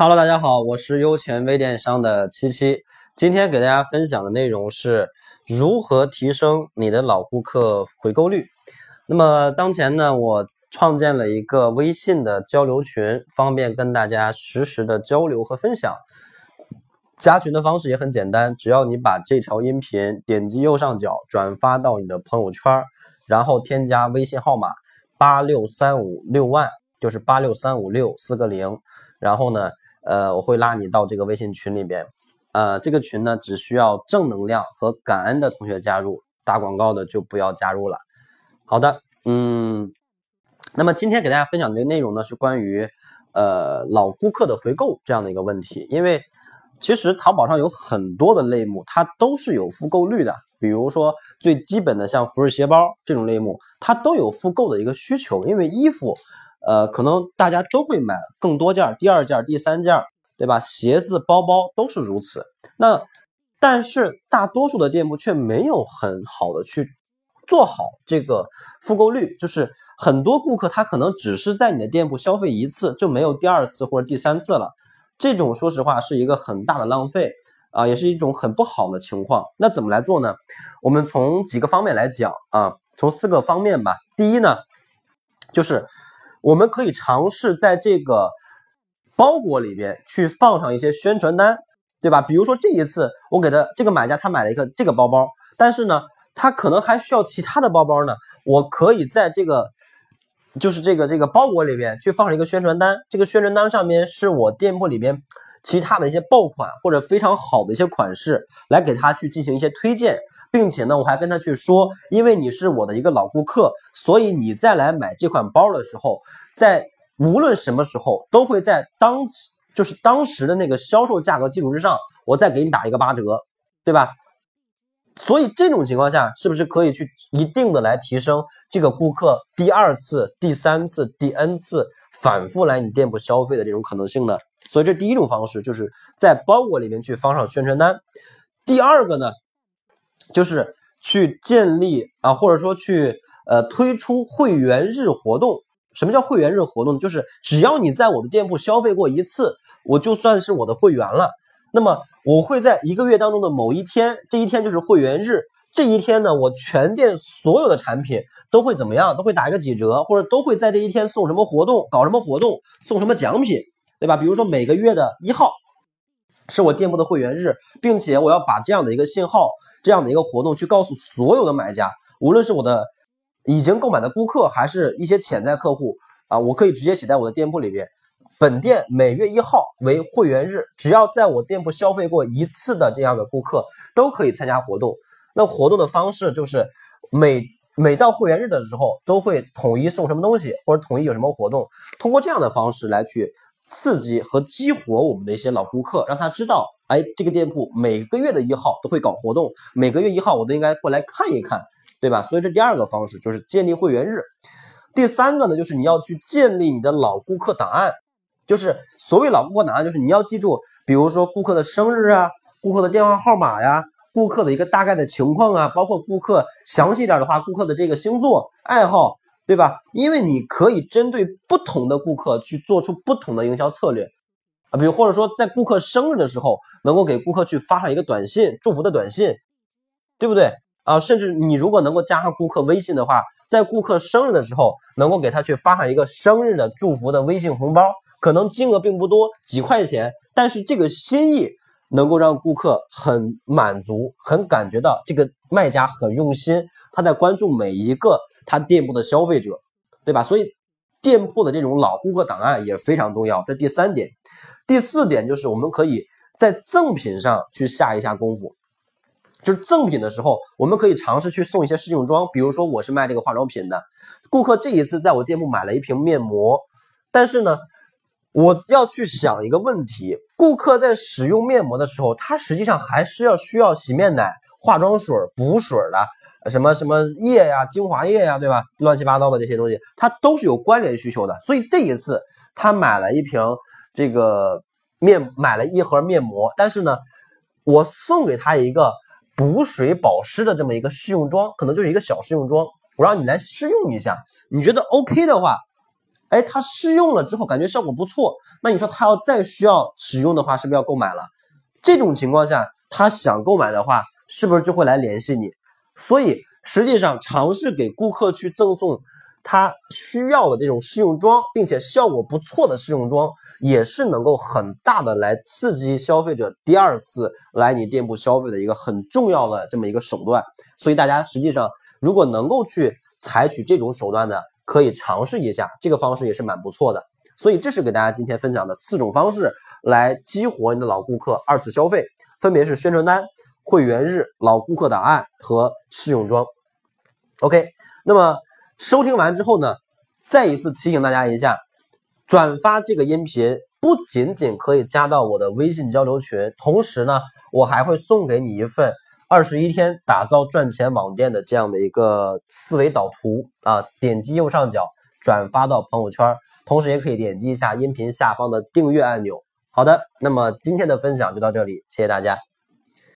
Hello，大家好，我是优钱微电商的七七。今天给大家分享的内容是如何提升你的老顾客回购率。那么当前呢，我创建了一个微信的交流群，方便跟大家实时的交流和分享。加群的方式也很简单，只要你把这条音频点击右上角转发到你的朋友圈，然后添加微信号码八六三五六万，就是八六三五六四个零，然后呢。呃，我会拉你到这个微信群里边，呃，这个群呢只需要正能量和感恩的同学加入，打广告的就不要加入了。好的，嗯，那么今天给大家分享的内容呢是关于呃老顾客的回购这样的一个问题，因为其实淘宝上有很多的类目，它都是有复购率的，比如说最基本的像服饰鞋包这种类目，它都有复购的一个需求，因为衣服。呃，可能大家都会买更多件，第二件、第三件，对吧？鞋子、包包都是如此。那但是大多数的店铺却没有很好的去做好这个复购率，就是很多顾客他可能只是在你的店铺消费一次，就没有第二次或者第三次了。这种说实话是一个很大的浪费啊，也是一种很不好的情况。那怎么来做呢？我们从几个方面来讲啊，从四个方面吧。第一呢，就是。我们可以尝试在这个包裹里边去放上一些宣传单，对吧？比如说这一次我给他这个买家他买了一个这个包包，但是呢，他可能还需要其他的包包呢。我可以在这个就是这个这个包裹里边去放上一个宣传单，这个宣传单上面是我店铺里边其他的一些爆款或者非常好的一些款式，来给他去进行一些推荐。并且呢，我还跟他去说，因为你是我的一个老顾客，所以你再来买这款包的时候，在无论什么时候都会在当就是当时的那个销售价格基础之上，我再给你打一个八折，对吧？所以这种情况下，是不是可以去一定的来提升这个顾客第二次、第三次、第 n 次反复来你店铺消费的这种可能性呢？所以这第一种方式就是在包裹里面去放上宣传单。第二个呢？就是去建立啊，或者说去呃推出会员日活动。什么叫会员日活动？就是只要你在我的店铺消费过一次，我就算是我的会员了。那么我会在一个月当中的某一天，这一天就是会员日。这一天呢，我全店所有的产品都会怎么样？都会打一个几折，或者都会在这一天送什么活动，搞什么活动，送什么奖品，对吧？比如说每个月的一号是我店铺的会员日，并且我要把这样的一个信号。这样的一个活动，去告诉所有的买家，无论是我的已经购买的顾客，还是一些潜在客户啊，我可以直接写在我的店铺里边。本店每月一号为会员日，只要在我店铺消费过一次的这样的顾客都可以参加活动。那活动的方式就是每每到会员日的时候，都会统一送什么东西，或者统一有什么活动，通过这样的方式来去刺激和激活我们的一些老顾客，让他知道。哎，这个店铺每个月的一号都会搞活动，每个月一号我都应该过来看一看，对吧？所以这第二个方式就是建立会员日。第三个呢，就是你要去建立你的老顾客档案，就是所谓老顾客档案，就是你要记住，比如说顾客的生日啊，顾客的电话号码呀，顾客的一个大概的情况啊，包括顾客详细点的话，顾客的这个星座、爱好，对吧？因为你可以针对不同的顾客去做出不同的营销策略。啊，比如或者说在顾客生日的时候，能够给顾客去发上一个短信，祝福的短信，对不对啊？甚至你如果能够加上顾客微信的话，在顾客生日的时候，能够给他去发上一个生日的祝福的微信红包，可能金额并不多，几块钱，但是这个心意能够让顾客很满足，很感觉到这个卖家很用心，他在关注每一个他店铺的消费者，对吧？所以店铺的这种老顾客档案也非常重要，这第三点。第四点就是我们可以在赠品上去下一下功夫，就是赠品的时候，我们可以尝试去送一些试用装。比如说我是卖这个化妆品的，顾客这一次在我店铺买了一瓶面膜，但是呢，我要去想一个问题：顾客在使用面膜的时候，他实际上还是要需要洗面奶、化妆水、补水的，什么什么液呀、精华液呀，对吧？乱七八糟的这些东西，它都是有关联需求的。所以这一次他买了一瓶。这个面买了一盒面膜，但是呢，我送给他一个补水保湿的这么一个试用装，可能就是一个小试用装，我让你来试用一下，你觉得 OK 的话，哎，他试用了之后感觉效果不错，那你说他要再需要使用的话，是不是要购买了？这种情况下，他想购买的话，是不是就会来联系你？所以实际上尝试给顾客去赠送他需要的这种试用装，并且效果不错的试用装，也是能够很大的来刺激消费者第二次来你店铺消费的一个很重要的这么一个手段。所以大家实际上如果能够去采取这种手段的。可以尝试一下，这个方式也是蛮不错的。所以这是给大家今天分享的四种方式来激活你的老顾客二次消费，分别是宣传单、会员日、老顾客档案和试用装。OK，那么收听完之后呢，再一次提醒大家一下，转发这个音频不仅仅可以加到我的微信交流群，同时呢，我还会送给你一份。二十一天打造赚钱网店的这样的一个思维导图啊，点击右上角转发到朋友圈，同时也可以点击一下音频下方的订阅按钮。好的，那么今天的分享就到这里，谢谢大家。